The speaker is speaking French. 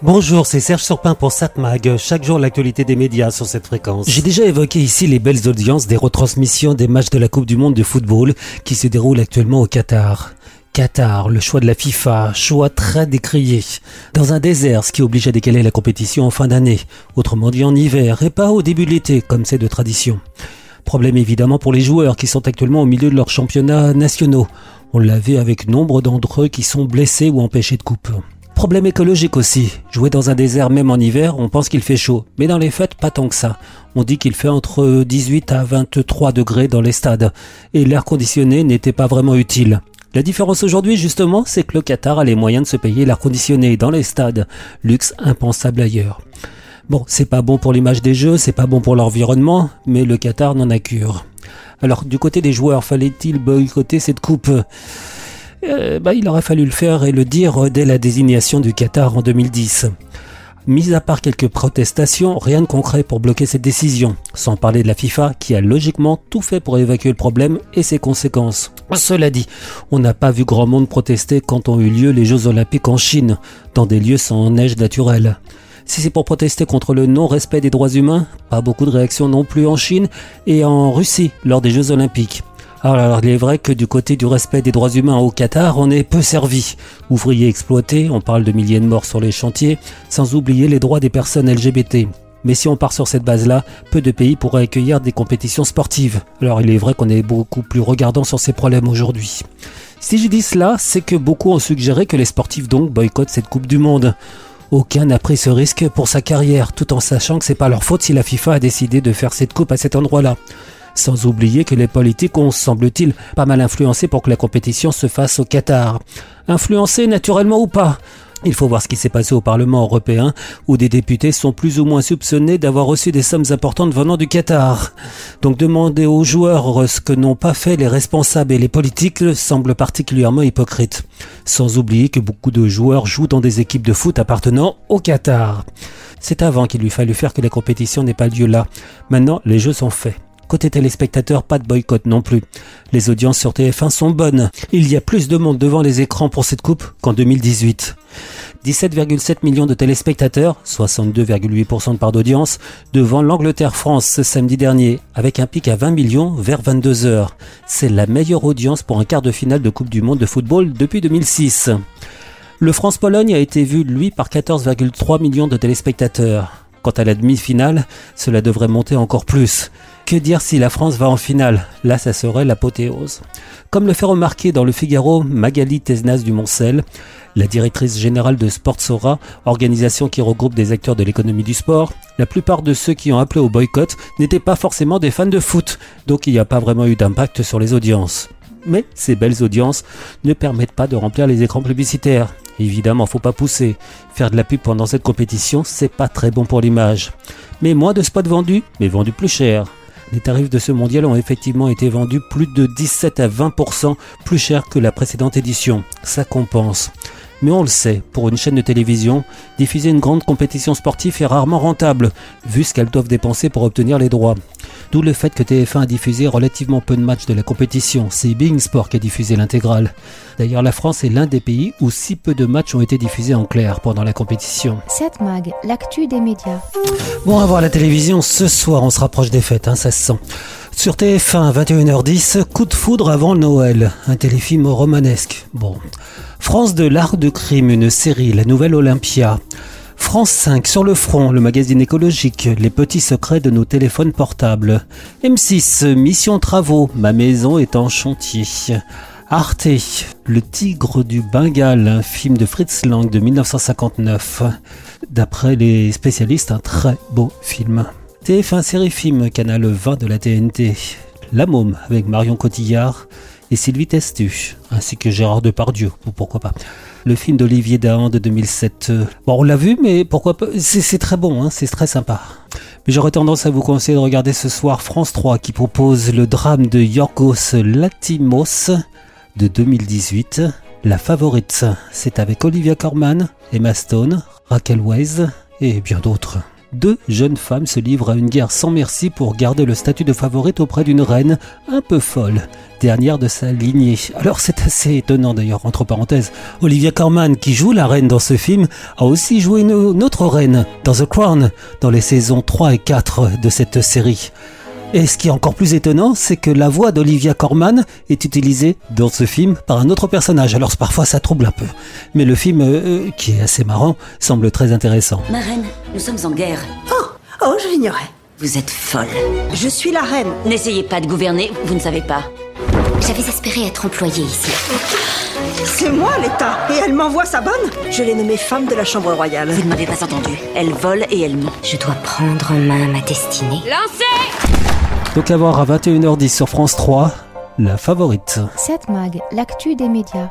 Bonjour, c'est Serge Surpin pour SatMag. Chaque jour, l'actualité des médias sur cette fréquence. J'ai déjà évoqué ici les belles audiences des retransmissions des matchs de la Coupe du Monde de football qui se déroulent actuellement au Qatar. Qatar, le choix de la FIFA, choix très décrié. Dans un désert, ce qui oblige à décaler la compétition en fin d'année, autrement dit en hiver, et pas au début de l'été, comme c'est de tradition. Problème évidemment pour les joueurs qui sont actuellement au milieu de leurs championnats nationaux. On l'a vu avec nombre d'entre eux qui sont blessés ou empêchés de coupe. Problème écologique aussi. Jouer dans un désert même en hiver, on pense qu'il fait chaud. Mais dans les fêtes, pas tant que ça. On dit qu'il fait entre 18 à 23 degrés dans les stades. Et l'air conditionné n'était pas vraiment utile. La différence aujourd'hui, justement, c'est que le Qatar a les moyens de se payer l'air conditionné dans les stades. Luxe impensable ailleurs. Bon, c'est pas bon pour l'image des jeux, c'est pas bon pour l'environnement, mais le Qatar n'en a cure. Alors, du côté des joueurs, fallait-il boycotter cette coupe? Euh, bah, Il aurait fallu le faire et le dire dès la désignation du Qatar en 2010. Mis à part quelques protestations, rien de concret pour bloquer cette décision, sans parler de la FIFA qui a logiquement tout fait pour évacuer le problème et ses conséquences. Cela dit, on n'a pas vu grand monde protester quand ont eu lieu les Jeux Olympiques en Chine, dans des lieux sans neige naturelle. Si c'est pour protester contre le non-respect des droits humains, pas beaucoup de réactions non plus en Chine et en Russie lors des Jeux Olympiques. Alors, il est vrai que du côté du respect des droits humains au Qatar, on est peu servi. Ouvriers exploités, on parle de milliers de morts sur les chantiers, sans oublier les droits des personnes LGBT. Mais si on part sur cette base-là, peu de pays pourraient accueillir des compétitions sportives. Alors il est vrai qu'on est beaucoup plus regardant sur ces problèmes aujourd'hui. Si je dis cela, c'est que beaucoup ont suggéré que les sportifs donc boycottent cette Coupe du Monde. Aucun n'a pris ce risque pour sa carrière, tout en sachant que c'est pas leur faute si la FIFA a décidé de faire cette coupe à cet endroit-là. Sans oublier que les politiques ont, semble-t-il, pas mal influencé pour que la compétition se fasse au Qatar. Influencé naturellement ou pas? Il faut voir ce qui s'est passé au Parlement européen, où des députés sont plus ou moins soupçonnés d'avoir reçu des sommes importantes venant du Qatar. Donc demander aux joueurs ce que n'ont pas fait les responsables et les politiques semble particulièrement hypocrite. Sans oublier que beaucoup de joueurs jouent dans des équipes de foot appartenant au Qatar. C'est avant qu'il lui fallu faire que la compétition n'ait pas lieu là. Maintenant, les jeux sont faits. Côté téléspectateurs, pas de boycott non plus. Les audiences sur TF1 sont bonnes. Il y a plus de monde devant les écrans pour cette coupe qu'en 2018. 17,7 millions de téléspectateurs, 62,8% de part d'audience, devant l'Angleterre-France ce samedi dernier, avec un pic à 20 millions vers 22 heures. C'est la meilleure audience pour un quart de finale de Coupe du Monde de football depuis 2006. Le France-Pologne a été vu, lui, par 14,3 millions de téléspectateurs. Quant à la demi-finale, cela devrait monter encore plus. Que dire si la France va en finale? Là, ça serait l'apothéose. Comme le fait remarquer dans le Figaro Magali Tesnas du Moncel, la directrice générale de Sportsora, organisation qui regroupe des acteurs de l'économie du sport, la plupart de ceux qui ont appelé au boycott n'étaient pas forcément des fans de foot, donc il n'y a pas vraiment eu d'impact sur les audiences. Mais ces belles audiences ne permettent pas de remplir les écrans publicitaires. Évidemment, faut pas pousser. Faire de la pub pendant cette compétition, c'est pas très bon pour l'image. Mais moins de spots vendus, mais vendus plus cher. Les tarifs de ce mondial ont effectivement été vendus plus de 17 à 20% plus cher que la précédente édition. Ça compense. Mais on le sait, pour une chaîne de télévision, diffuser une grande compétition sportive est rarement rentable, vu ce qu'elles doivent dépenser pour obtenir les droits. D'où le fait que TF1 a diffusé relativement peu de matchs de la compétition. C'est Bing Sport qui a diffusé l'intégrale. D'ailleurs, la France est l'un des pays où si peu de matchs ont été diffusés en clair pendant la compétition. 7 Mag, l'actu des médias. Bon, à voir la télévision ce soir, on se rapproche des fêtes, hein, ça se sent. Sur TF1, 21h10, Coup de foudre avant Noël, un téléfilm romanesque. Bon. France de l'Arc de Crime, une série, la nouvelle Olympia. France 5 sur le front, le magazine écologique, les petits secrets de nos téléphones portables. M6, mission travaux, ma maison est en chantier. Arte, Le Tigre du Bengale, un film de Fritz Lang de 1959. D'après les spécialistes, un très beau film. TF1 série film, canal 20 de la TNT. La Môme avec Marion Cotillard et Sylvie Testu, ainsi que Gérard Depardieu, ou pourquoi pas. Le film d'Olivier Dahan de 2007. Bon, on l'a vu, mais pourquoi pas C'est très bon, hein, c'est très sympa. Mais j'aurais tendance à vous conseiller de regarder ce soir France 3 qui propose le drame de Yorgos Latimos de 2018. La favorite, c'est avec Olivia Corman, Emma Stone, Raquel Weisz et bien d'autres. Deux jeunes femmes se livrent à une guerre sans merci pour garder le statut de favorite auprès d'une reine un peu folle, dernière de sa lignée. Alors c'est assez étonnant d'ailleurs, entre parenthèses. Olivia Colman, qui joue la reine dans ce film, a aussi joué une autre reine dans The Crown, dans les saisons 3 et 4 de cette série. Et ce qui est encore plus étonnant, c'est que la voix d'Olivia Corman est utilisée dans ce film par un autre personnage. Alors parfois ça trouble un peu. Mais le film, euh, qui est assez marrant, semble très intéressant. Ma reine, nous sommes en guerre. Oh, oh, je l'ignorais. Vous êtes folle. Je suis la reine. N'essayez pas de gouverner, vous ne savez pas. J'avais espéré être employée ici. C'est moi l'État et elle m'envoie sa bonne? Je l'ai nommée femme de la Chambre royale. Vous ne m'avez pas entendu. Elle vole et elle ment. Je dois prendre en main ma destinée. Lancez Donc à voir à 21h10 sur France 3, la favorite. 7 Mag, l'actu des médias.